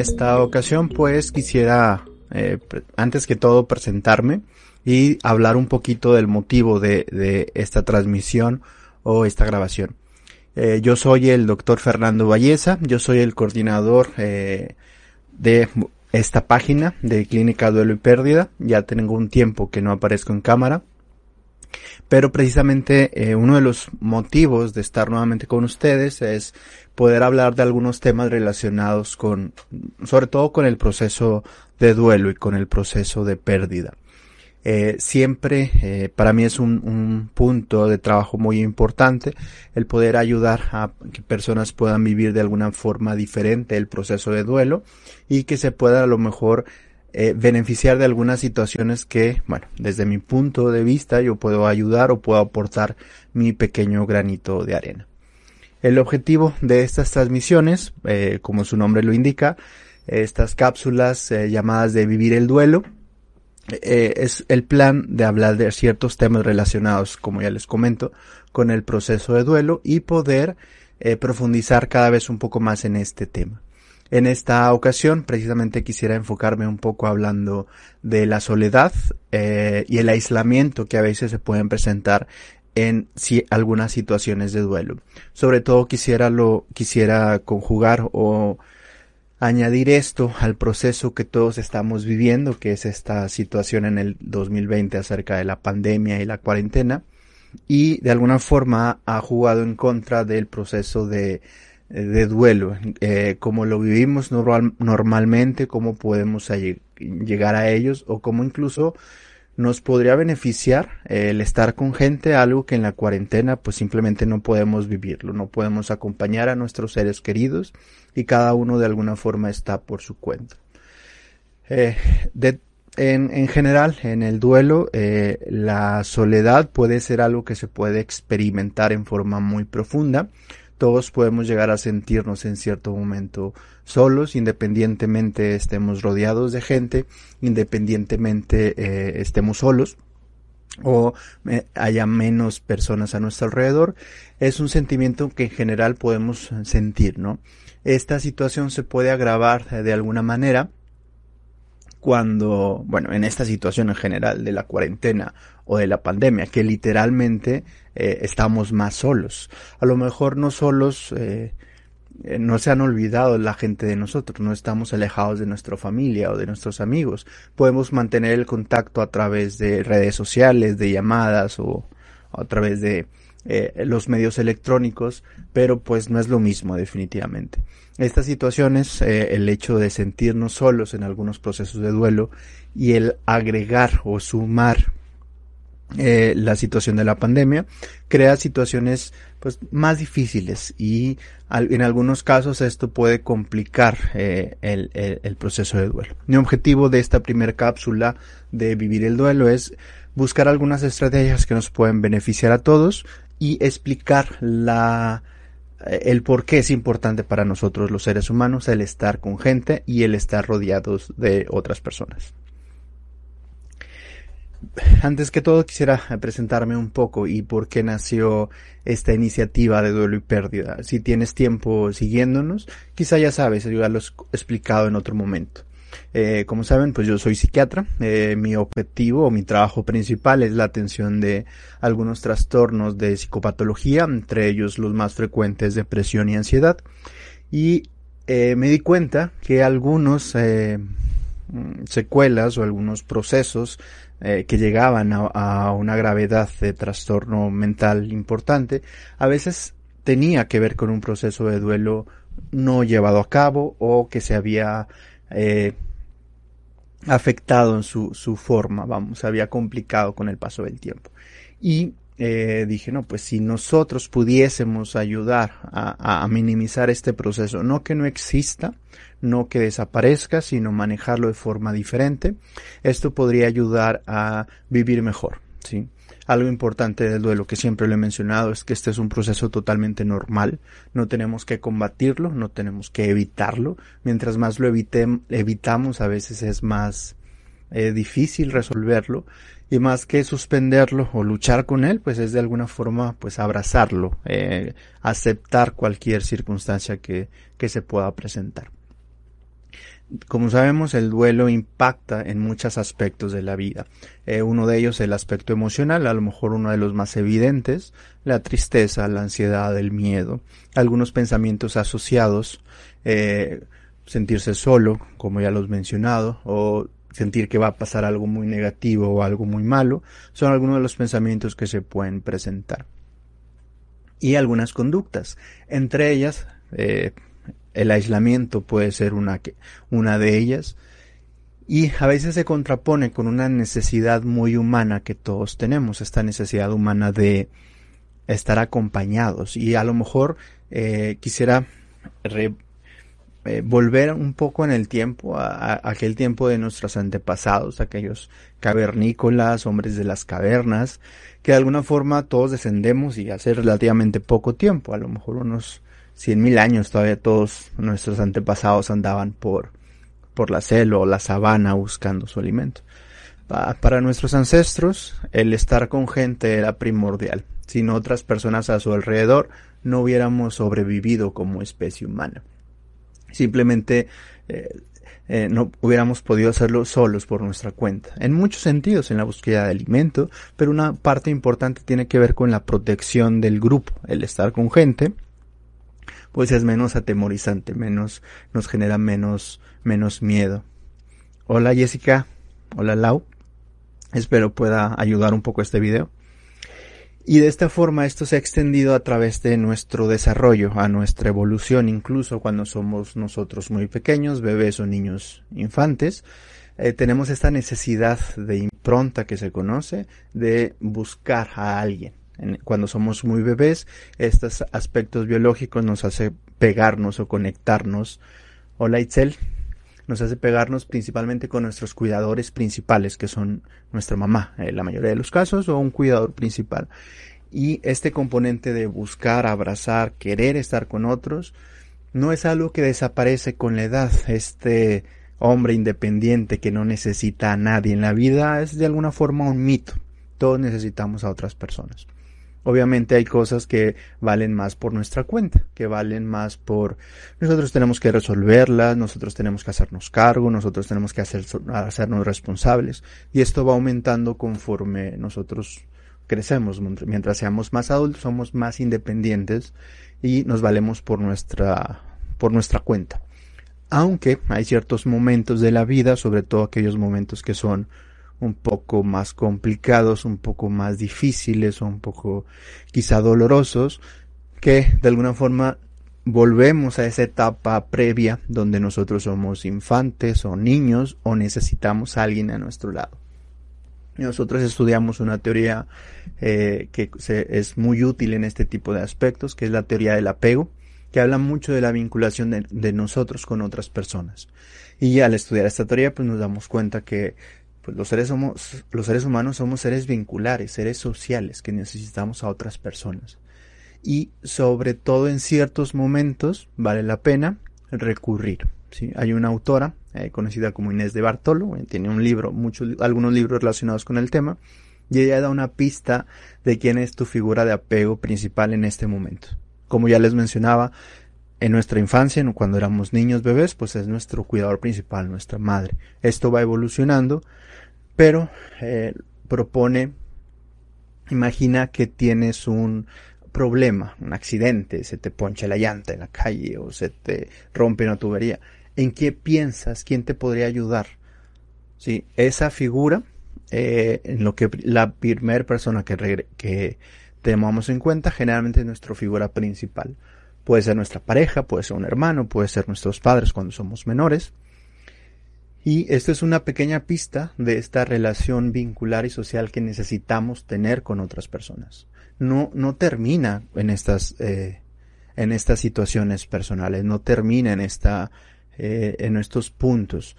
esta ocasión pues quisiera eh, antes que todo presentarme y hablar un poquito del motivo de, esta transmisión o esta grabación. Eh, yo soy el doctor Fernando Valleza, yo soy el coordinador eh, de esta página de Clínica Duelo y Pérdida. Ya tengo un tiempo que no aparezco en cámara. Pero precisamente uno de los motivos de estar nuevamente con ustedes es poder hablar de algunos temas relacionados con, sobre todo con el proceso de duelo y con el proceso de pérdida. Eh, siempre eh, para mí es un, un, punto de trabajo muy importante el poder ayudar a que personas puedan vivir de alguna forma diferente el proceso de duelo y que se pueda a lo mejor eh, beneficiar de algunas situaciones que, bueno, desde mi punto de vista yo puedo ayudar o puedo aportar mi pequeño granito de arena. El objetivo de estas transmisiones, eh, como su nombre lo indica, estas cápsulas eh, llamadas de vivir el duelo, eh, es el plan de hablar de ciertos temas relacionados, como ya les comento, con el proceso de duelo y poder profundizar cada vez un poco más en este tema. En esta ocasión, precisamente quisiera enfocarme un poco hablando de la soledad y el aislamiento que a veces se pueden presentar en algunas situaciones de duelo. Sobre todo quisiera lo quisiera conjugar o añadir esto al proceso que todos estamos viviendo, que es esta situación en el 2020 acerca de la pandemia y la cuarentena, y de alguna forma ha jugado en contra del proceso de, de duelo, eh, como lo vivimos normal, normalmente, cómo podemos llegar a ellos o cómo incluso nos podría beneficiar el estar con gente, algo que en la cuarentena pues simplemente no podemos vivirlo, no podemos acompañar a nuestros seres queridos y cada uno de alguna forma está por su cuenta. Eh, en, general, en el duelo, eh, la soledad puede ser algo que se puede experimentar en forma muy profunda, todos podemos llegar a sentirnos en cierto momento solos, independientemente estemos rodeados de gente, independientemente eh, estemos solos o eh, haya menos personas a nuestro alrededor, es un sentimiento que en general podemos sentir, ¿no? Esta situación se puede agravar de alguna manera cuando, bueno, en esta situación en general de la cuarentena o de la pandemia, que literalmente eh, estamos más solos. A lo mejor no solos, eh, eh, no se han olvidado la gente de nosotros, no estamos alejados de nuestra familia o de nuestros amigos. Podemos mantener el contacto a través de redes sociales, de llamadas o a través de los medios electrónicos, pero pues no es lo mismo definitivamente. Estas situaciones, el hecho de sentirnos solos en algunos procesos de duelo y el agregar o sumar eh, la situación de la pandemia crea situaciones pues más difíciles y al, en algunos casos esto puede complicar eh, el, el, el, proceso de duelo. Mi objetivo de esta primera cápsula de vivir el duelo es buscar algunas estrategias que nos pueden beneficiar a todos y explicar la eh, el por qué es importante para nosotros los seres humanos el estar con gente y el estar rodeados de otras personas. Antes que todo quisiera presentarme un poco y por qué nació esta iniciativa de duelo y pérdida. Si tienes tiempo siguiéndonos, quizá ya sabes, yo ya lo he explicado en otro momento. Eh, como saben, pues yo soy psiquiatra. Eh, mi objetivo o mi trabajo principal es la atención de algunos trastornos de psicopatología, entre ellos los más frecuentes depresión y ansiedad. Y eh, me di cuenta que algunos secuelas o algunos procesos eh, que llegaban a, a, una gravedad de trastorno mental importante, a veces tenía que ver con un proceso de duelo no llevado a cabo o que se había eh, afectado en su, su forma, vamos, se había complicado con el paso del tiempo. Y eh, dije, no, pues si nosotros pudiésemos ayudar a, minimizar este proceso, no que no exista, no que desaparezca, sino manejarlo de forma diferente, esto podría ayudar a vivir mejor, ¿sí? Algo importante del duelo que siempre lo he mencionado es que este es un proceso totalmente normal. No tenemos que combatirlo, no tenemos que evitarlo. Mientras más lo evitamos, a veces es más eh, difícil resolverlo y más que suspenderlo o luchar con él, pues es de alguna forma pues abrazarlo, eh, aceptar cualquier circunstancia que, que se pueda presentar. como sabemos, el duelo impacta en muchos aspectos de la vida. Eh, uno de ellos el aspecto emocional, a lo mejor uno de los más evidentes, la tristeza, la ansiedad, el miedo, algunos pensamientos asociados, eh, sentirse solo, como ya los he mencionado, o sentir que va a pasar algo muy negativo o algo muy malo, son algunos de los pensamientos que se pueden presentar. Y algunas conductas, entre ellas, eh, el aislamiento puede ser una, una de ellas, y a veces se contrapone con una necesidad muy humana que todos tenemos, esta necesidad humana de estar acompañados. Y a lo mejor eh, quisiera eh, volver un poco en el tiempo, a, aquel tiempo de nuestros antepasados, aquellos cavernícolas, hombres de las cavernas, que de alguna forma todos descendemos y hace relativamente poco tiempo, a lo mejor unos cien mil años todavía todos nuestros antepasados andaban por, por la selva o la sabana buscando su alimento. para nuestros ancestros, el estar con gente era primordial. Sin otras personas a su alrededor, no hubiéramos sobrevivido como especie humana simplemente eh, eh, no hubiéramos podido hacerlo solos por nuestra cuenta. En muchos sentidos, en la búsqueda de alimento, pero una parte importante tiene que ver con la protección del grupo, el estar con gente, pues es menos atemorizante, menos, nos genera menos, menos miedo. Hola Jessica, hola Lau, espero pueda ayudar un poco este video. Y de esta forma esto se ha extendido a través de nuestro desarrollo, a nuestra evolución, incluso cuando somos nosotros muy pequeños, bebés o niños infantes. Eh, tenemos esta necesidad de impronta que se conoce de buscar a alguien. cuando somos muy bebés, estos aspectos biológicos nos hace pegarnos o conectarnos. Hola Itzel, nos hace pegarnos principalmente con nuestros cuidadores principales, que son nuestra mamá, en la mayoría de los casos, o un cuidador principal. Y este componente de buscar, abrazar, querer estar con otros, no es algo que desaparece con la edad. Este hombre independiente que no necesita a nadie en la vida es de alguna forma un mito. Todos necesitamos a otras personas. Obviamente hay cosas que valen más por nuestra cuenta, que valen más por nosotros tenemos que resolverlas, nosotros tenemos que hacernos cargo, nosotros tenemos que hacer, hacernos responsables y esto va aumentando conforme nosotros crecemos. Mientras seamos más adultos somos más independientes y nos valemos por nuestra por nuestra cuenta. Aunque hay ciertos momentos de la vida, sobre todo aquellos momentos que son un poco más complicados, un poco más difíciles o un poco quizá dolorosos, que de alguna forma volvemos a esa etapa previa donde nosotros somos infantes o niños o necesitamos a alguien a nuestro lado. Nosotros estudiamos una teoría eh, que es muy útil en este tipo de aspectos, que es la teoría del apego, que habla mucho de la vinculación de, de nosotros con otras personas. Y al estudiar esta teoría, pues nos damos cuenta que pues los seres, somos, los seres humanos somos seres vinculares, seres sociales que necesitamos a otras personas. Y sobre todo en ciertos momentos vale la pena recurrir. Hay una autora eh, conocida como Inés de Bartolo, eh, tiene un libro, muchos, algunos libros relacionados con el tema, y ella da una pista de quién es tu figura de apego principal en este momento. Como ya les mencionaba, en nuestra infancia, cuando éramos niños bebés, pues es nuestro cuidador principal, nuestra madre. Esto va evolucionando pero eh, propone, imagina que tienes un problema, un accidente, se te poncha la llanta en la calle o se te rompe una tubería. ¿En qué piensas? ¿Quién te podría ayudar? Sí, esa figura, eh, en lo que la primera persona que, que tenemos en cuenta, generalmente es nuestra figura principal. Puede ser nuestra pareja, puede ser un hermano, puede ser nuestros padres cuando somos menores. Y esto es una pequeña pista de esta relación vincular y social que necesitamos tener con otras personas. No, no termina en estas, eh, en estas situaciones personales, no termina en esta, eh, en estos puntos.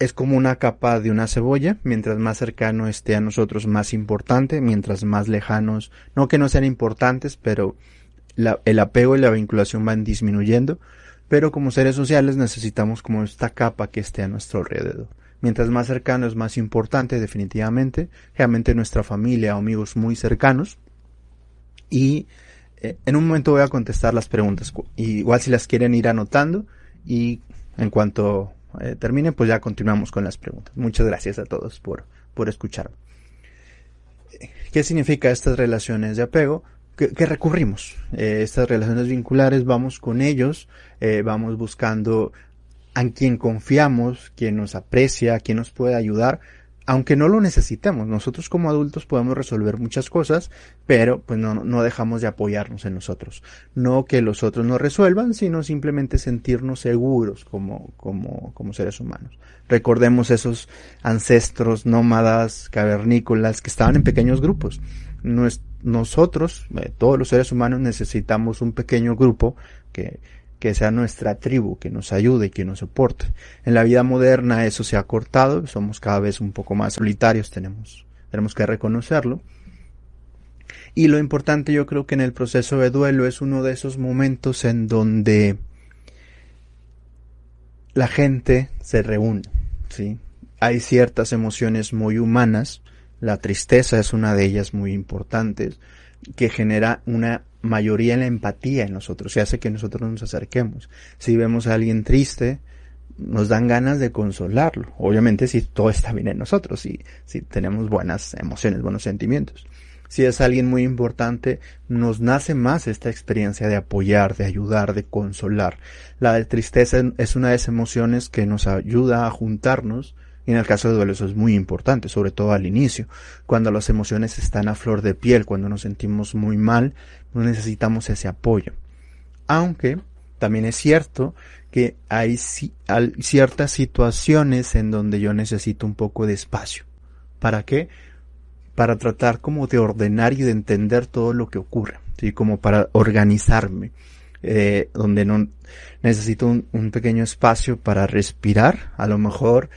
Es como una capa de una cebolla, mientras más cercano esté a nosotros, más importante, mientras más lejanos, no que no sean importantes, pero el apego y la vinculación van disminuyendo, pero como seres sociales necesitamos como esta capa que esté a nuestro alrededor. Mientras más cercano es más importante, definitivamente, realmente nuestra familia amigos muy cercanos. Y eh, en un momento voy a contestar las preguntas, igual si las quieren ir anotando y en cuanto eh, termine, pues ya continuamos con las preguntas. Muchas gracias a todos por, por escuchar. ¿Qué significa estas relaciones de apego? Que, recurrimos. Eh, estas relaciones vinculares, vamos con ellos, eh, vamos buscando a quien confiamos, quien nos aprecia, quien nos puede ayudar, aunque no lo necesitemos. Nosotros como adultos podemos resolver muchas cosas, pero pues no, no dejamos de apoyarnos en nosotros. No que los otros nos resuelvan, sino simplemente sentirnos seguros como, como, como seres humanos. Recordemos esos ancestros nómadas, cavernícolas, que estaban en pequeños grupos. Nosotros, eh, todos los seres humanos, necesitamos un pequeño grupo que, que sea nuestra tribu, que nos ayude y que nos soporte. En la vida moderna eso se ha cortado, somos cada vez un poco más solitarios, tenemos, tenemos que reconocerlo. Y lo importante yo creo que en el proceso de duelo es uno de esos momentos en donde la gente se reúne, ¿sí? Hay ciertas emociones muy humanas, la tristeza es una de ellas muy importantes, que genera una mayoría en la empatía en nosotros y hace que nosotros nos acerquemos. Si vemos a alguien triste, nos dan ganas de consolarlo. Obviamente si todo está bien en nosotros, si, si tenemos buenas emociones, buenos sentimientos. Si es alguien muy importante, nos nace más esta experiencia de apoyar, de ayudar, de consolar. La tristeza es una de esas emociones que nos ayuda a juntarnos y en el caso de duelo eso es muy importante, sobre todo al inicio, cuando las emociones están a flor de piel, cuando nos sentimos muy mal, necesitamos ese apoyo. Aunque también es cierto que hay ciertas situaciones en donde yo necesito un poco de espacio. ¿Para qué? Para tratar como de ordenar y de entender todo lo que ocurre, ¿sí? como para organizarme, eh, donde no necesito un pequeño espacio para respirar, a lo mejor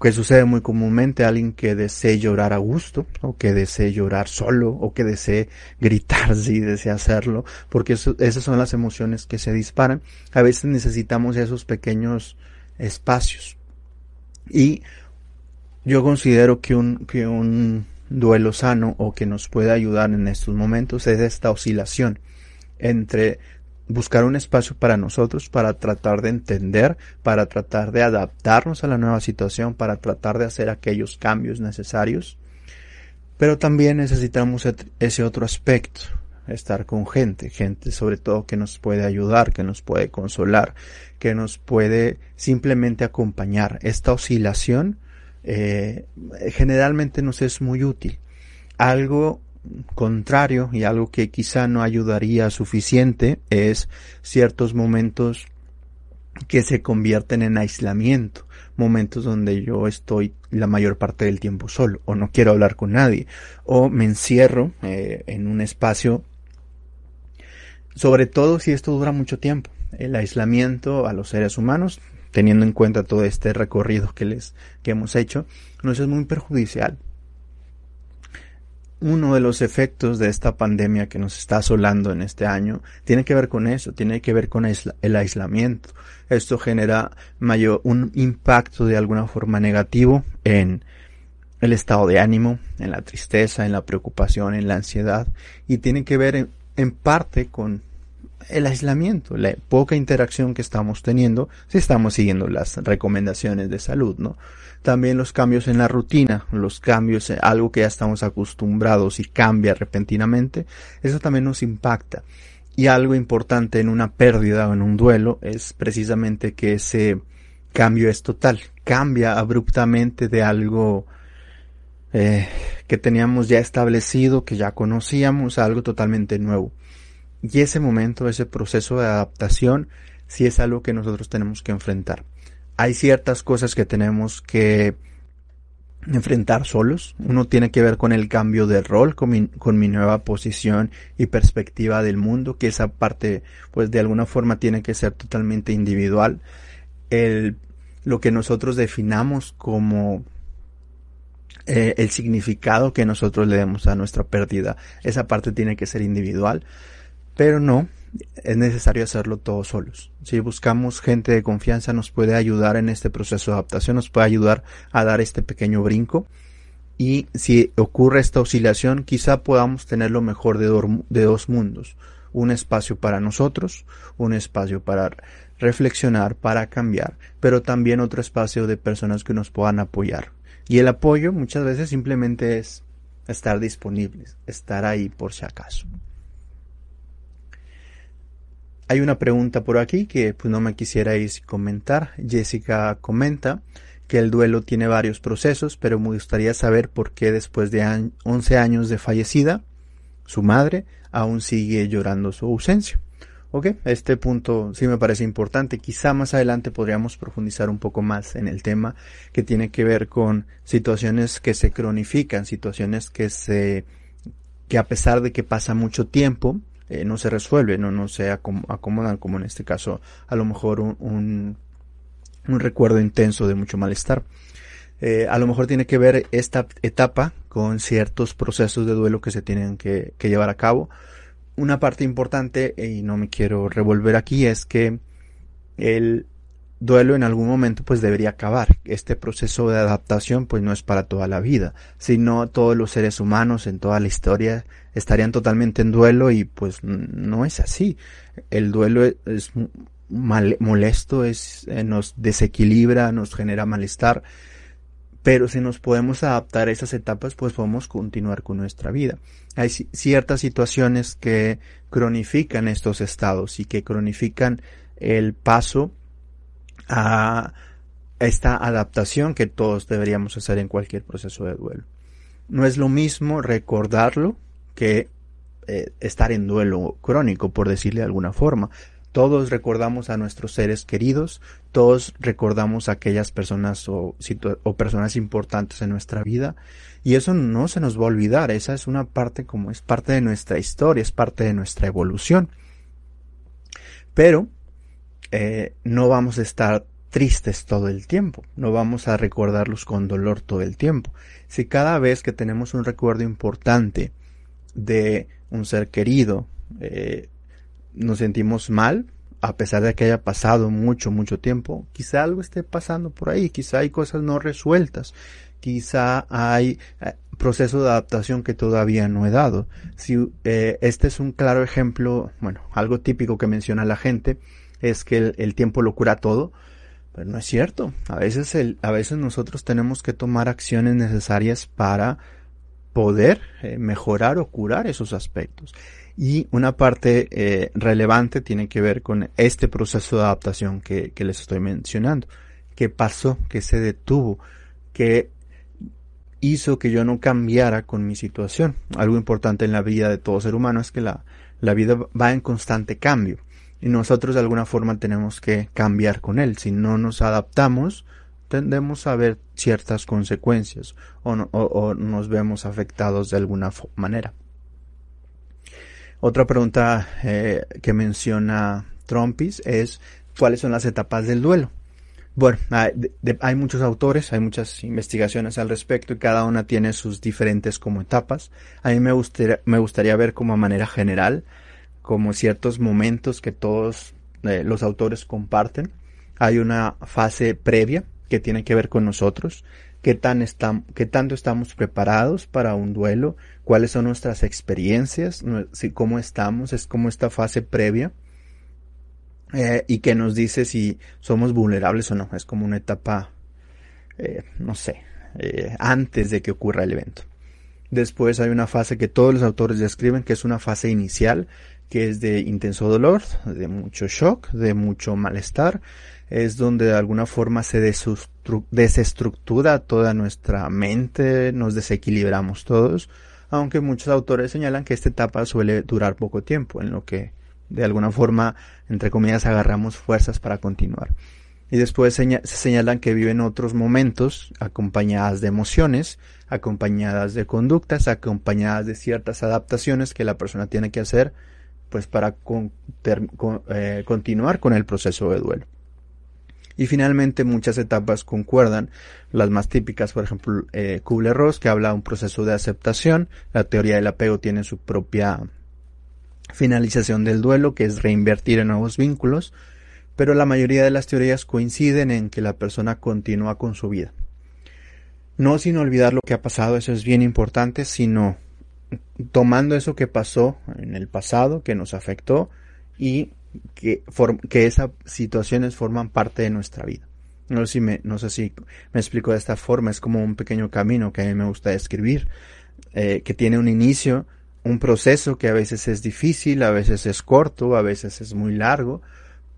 que sucede muy comúnmente alguien que desee llorar a gusto o que desee llorar solo o que desee gritar si desea hacerlo porque esas son las emociones que se disparan. A veces necesitamos esos pequeños espacios. Y yo considero que un, que un duelo sano o que nos puede ayudar en estos momentos es esta oscilación entre buscar un espacio para nosotros, para tratar de entender, para tratar de adaptarnos a la nueva situación, para tratar de hacer aquellos cambios necesarios. Pero también necesitamos ese otro aspecto, estar con gente, gente sobre todo que nos puede ayudar, que nos puede consolar, que nos puede simplemente acompañar. Esta oscilación eh, generalmente nos es muy útil. Algo contrario y algo que quizá no ayudaría suficiente es ciertos momentos que se convierten en aislamiento, momentos donde yo estoy la mayor parte del tiempo solo o no quiero hablar con nadie o me encierro eh, en un espacio, sobre todo si esto dura mucho tiempo. El aislamiento a los seres humanos, teniendo en cuenta todo este recorrido que les que hemos hecho, nos es muy perjudicial uno de los efectos de esta pandemia que nos está asolando en este año tiene que ver con eso, tiene que ver con el aislamiento. Esto genera mayor, un impacto de alguna forma negativo en el estado de ánimo, en la tristeza, en la preocupación, en la ansiedad y tiene que ver en parte con el aislamiento, la poca interacción que estamos teniendo si estamos siguiendo las recomendaciones de salud, ¿no? También los cambios en la rutina, los cambios, en algo que ya estamos acostumbrados y cambia repentinamente, eso también nos impacta. Y algo importante en una pérdida o en un duelo es precisamente que ese cambio es total, cambia abruptamente de algo eh, que teníamos ya establecido, que ya conocíamos, a algo totalmente nuevo. Y ese momento, ese proceso de adaptación, sí es algo que nosotros tenemos que enfrentar. Hay ciertas cosas que tenemos que enfrentar solos. Uno tiene que ver con el cambio de rol, con mi, nueva posición y perspectiva del mundo, que esa parte, pues de alguna forma tiene que ser totalmente individual. El, lo que nosotros definamos como eh, el significado que nosotros le demos a nuestra pérdida, esa parte tiene que ser individual. Pero no, es necesario hacerlo todos solos. Si buscamos gente de confianza nos puede ayudar en este proceso de adaptación, nos puede ayudar a dar este pequeño brinco. Y si ocurre esta oscilación, quizá podamos tener lo mejor de, dos mundos. Un espacio para nosotros, un espacio para reflexionar, para cambiar, pero también otro espacio de personas que nos puedan apoyar. Y el apoyo muchas veces simplemente es estar disponibles, estar ahí por si acaso. Hay una pregunta por aquí que pues no me quisiera sin comentar. Jessica comenta que el duelo tiene varios procesos, pero me gustaría saber por qué después de 11 años de fallecida, su madre aún sigue llorando su ausencia. Ok, este punto sí me parece importante. Quizá más adelante podríamos profundizar un poco más en el tema que tiene que ver con situaciones que se cronifican, situaciones que se, que a pesar de que pasa mucho tiempo, eh, no se resuelven o no se acomodan, como en este caso, a lo mejor un un recuerdo intenso de mucho malestar. Eh, a lo mejor tiene que ver esta etapa con ciertos procesos de duelo que se tienen que, llevar a cabo. Una parte importante, y no me quiero revolver aquí, es que el duelo en algún momento pues debería acabar. Este proceso de adaptación pues no es para toda la vida, sino todos los seres humanos en toda la historia estarían totalmente en duelo y pues no es así. El duelo es molesto, es, eh, nos desequilibra, nos genera malestar. Pero si nos podemos adaptar a esas etapas, pues podemos continuar con nuestra vida. Hay ciertas situaciones que cronifican estos estados y que cronifican el paso a esta adaptación que todos deberíamos hacer en cualquier proceso de duelo. No es lo mismo recordarlo que eh, estar en duelo crónico, por decirle de alguna forma. Todos recordamos a nuestros seres queridos, todos recordamos a aquellas personas o, o, personas importantes en nuestra vida y eso no se nos va a olvidar, esa es una parte como es parte de nuestra historia, es parte de nuestra evolución. Pero eh, no vamos a estar tristes todo el tiempo, no vamos a recordarlos con dolor todo el tiempo. Si cada vez que tenemos un recuerdo importante de un ser querido, eh, nos sentimos mal, a pesar de que haya pasado mucho, mucho tiempo, quizá algo esté pasando por ahí, quizá hay cosas no resueltas, quizá hay eh, proceso de adaptación que todavía no he dado. Si eh, este es un claro ejemplo, bueno, algo típico que menciona la gente es que el, tiempo lo cura todo, pero no es cierto. A veces el, a veces nosotros tenemos que tomar acciones necesarias para poder eh, mejorar o curar esos aspectos. Y una parte eh, relevante tiene que ver con este proceso de adaptación que, les estoy mencionando. ¿Qué pasó? ¿Qué se detuvo? ¿Qué hizo que yo no cambiara con mi situación? Algo importante en la vida de todo ser humano es que la, la vida va en constante cambio. Y nosotros de alguna forma tenemos que cambiar con él. Si no nos adaptamos, tendemos a ver ciertas consecuencias o, nos vemos afectados de alguna manera. Otra pregunta eh, que menciona Trumpis es cuáles son las etapas del duelo. Bueno, hay, muchos autores, hay muchas investigaciones al respecto y cada una tiene sus diferentes como etapas. A mí me gustaría, me gustaría ver como a manera general, como ciertos momentos que todos eh, los autores comparten. Hay una fase previa que tiene que ver con nosotros, qué, tan qué tanto estamos preparados para un duelo, cuáles son nuestras experiencias, cómo estamos, es como esta fase previa. Eh, y que nos dice si somos vulnerables o no. Es como una etapa, eh, no sé, antes de que ocurra el evento. Después hay una fase que todos los autores describen, que es una fase inicial, que es de intenso dolor, de mucho shock, de mucho malestar. Es donde de alguna forma se desestructura toda nuestra mente, nos desequilibramos todos aunque muchos autores señalan que esta etapa suele durar poco tiempo, en lo que de alguna forma, entre comillas, agarramos fuerzas para continuar. Y después se señalan que viven otros momentos acompañadas de emociones, acompañadas de conductas, acompañadas de ciertas adaptaciones que la persona tiene que hacer pues para eh, continuar con el proceso de duelo. Y finalmente muchas etapas concuerdan, las más típicas, por ejemplo, eh, Kubler-Ross, que habla de un proceso de aceptación, la teoría del apego tiene su propia finalización del duelo, que es reinvertir en nuevos vínculos, pero la mayoría de las teorías coinciden en que la persona continúa con su vida. No sin olvidar lo que ha pasado, eso es bien importante, sino tomando eso que pasó en el pasado, que nos afectó, y que, que esas situaciones forman parte de nuestra vida. No sé si me, no sé si me explico de esta forma, es como un pequeño camino que a mí me gusta describir, eh, que tiene un inicio, un proceso que a veces es difícil, a veces es corto, a veces es muy largo,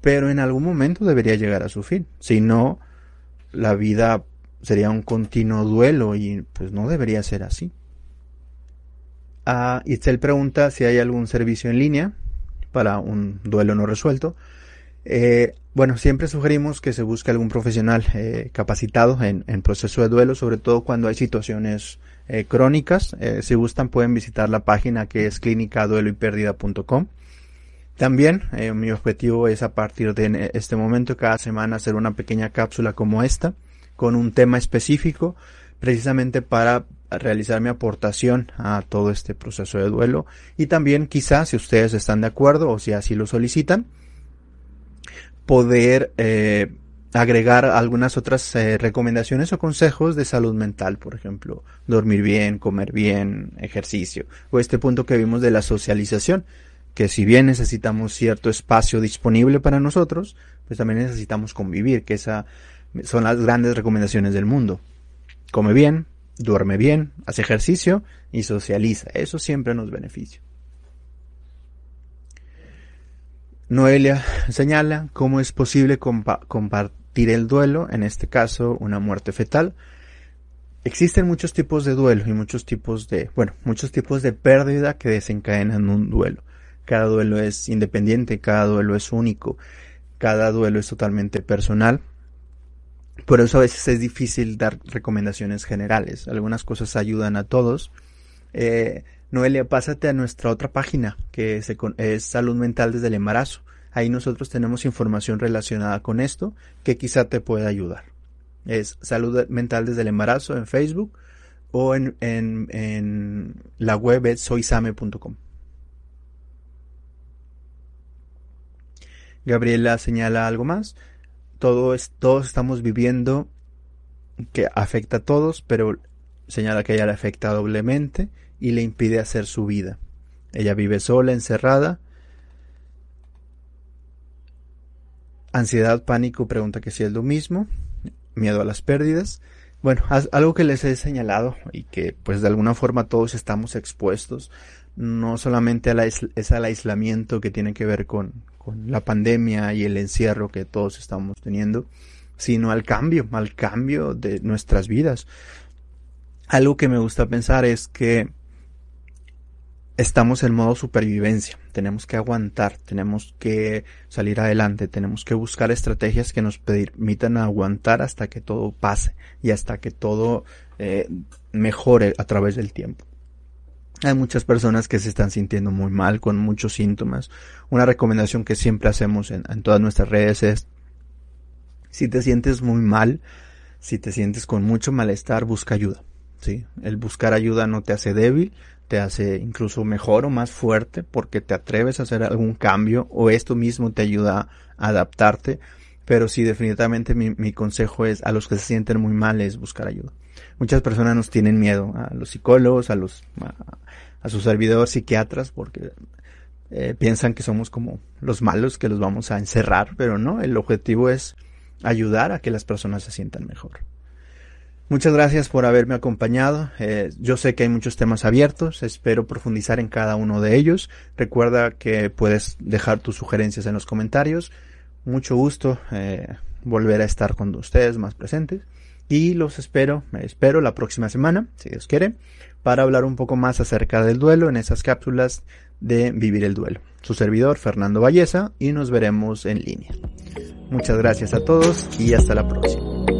pero en algún momento debería llegar a su fin. Si no, la vida sería un continuo duelo y pues no debería ser así. Ah, Itzel pregunta si hay algún servicio en línea para un duelo no resuelto. Eh, bueno, siempre sugerimos que se busque algún profesional eh, capacitado en, proceso de duelo, sobre todo cuando hay situaciones eh, crónicas. si gustan pueden visitar la página que es clínicadueloypérdida.com. También mi objetivo es a partir de este momento cada semana hacer una pequeña cápsula como esta con un tema específico precisamente para realizar mi aportación a todo este proceso de duelo y también quizás si ustedes están de acuerdo o si así lo solicitan poder eh, agregar algunas otras eh, recomendaciones o consejos de salud mental, por ejemplo, dormir bien, comer bien, ejercicio, o este punto que vimos de la socialización, que si bien necesitamos cierto espacio disponible para nosotros, pues también necesitamos convivir, que esa son las grandes recomendaciones del mundo. Come bien, duerme bien, hace ejercicio y socializa. Eso siempre nos beneficia. Noelia señala cómo es posible compartir el duelo, en este caso una muerte fetal. Existen muchos tipos de duelo y muchos tipos de, bueno, muchos tipos de pérdida que desencadenan un duelo. Cada duelo es independiente, cada duelo es único, cada duelo es totalmente personal. Por eso a veces es difícil dar recomendaciones generales. Algunas cosas ayudan a todos. Eh, Noelia, pásate a nuestra otra página, que es Salud Mental desde el Embarazo. Ahí nosotros tenemos información relacionada con esto que quizá te pueda ayudar. Es Salud Mental desde el Embarazo en Facebook o en, en, la web es soisame.com. Gabriela señala algo más. Todo es, todos estamos viviendo que afecta a todos, pero señala que ella le afecta doblemente y le impide hacer su vida. Ella vive sola, encerrada. Ansiedad, pánico, pregunta que si es lo mismo. Miedo a las pérdidas. Bueno, algo que les he señalado y que pues de alguna forma todos estamos expuestos, no solamente a es al aislamiento que tiene que ver con, con la pandemia y el encierro que todos estamos teniendo, sino al cambio, al cambio de nuestras vidas. Algo que me gusta pensar es que estamos en modo supervivencia, tenemos que aguantar, tenemos que salir adelante, tenemos que buscar estrategias que nos permitan aguantar hasta que todo pase y hasta que todo eh, mejore a través del tiempo. Hay muchas personas que se están sintiendo muy mal con muchos síntomas. Una recomendación que siempre hacemos en, todas nuestras redes es, si te sientes muy mal, si te sientes con mucho malestar, busca ayuda. ¿sí? El buscar ayuda no te hace débil, te hace incluso mejor o más fuerte porque te atreves a hacer algún cambio o esto mismo te ayuda a adaptarte. Pero sí, definitivamente mi, consejo es a los que se sienten muy mal es buscar ayuda. Muchas personas nos tienen miedo a los psicólogos, a los a, sus servidores psiquiatras porque eh, piensan que somos como los malos que los vamos a encerrar, pero no, el objetivo es ayudar a que las personas se sientan mejor. Muchas gracias por haberme acompañado. Eh, yo sé que hay muchos temas abiertos, espero profundizar en cada uno de ellos. Recuerda que puedes dejar tus sugerencias en los comentarios. Mucho gusto eh, volver a estar con ustedes más presentes. Y los espero, espero la próxima semana, si Dios quiere, para hablar un poco más acerca del duelo en esas cápsulas de Vivir el Duelo. Su servidor, Fernando Valleza, y nos veremos en línea. Muchas gracias a todos y hasta la próxima.